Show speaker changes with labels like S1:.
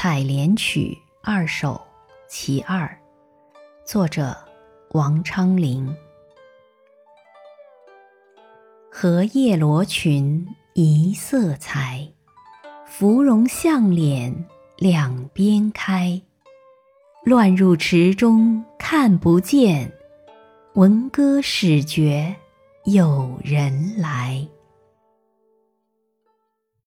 S1: 采莲曲二首其二。作者王昌龄。荷叶罗裙一色裁芙蓉向脸两边开。乱入池中看不见闻歌始觉有人来。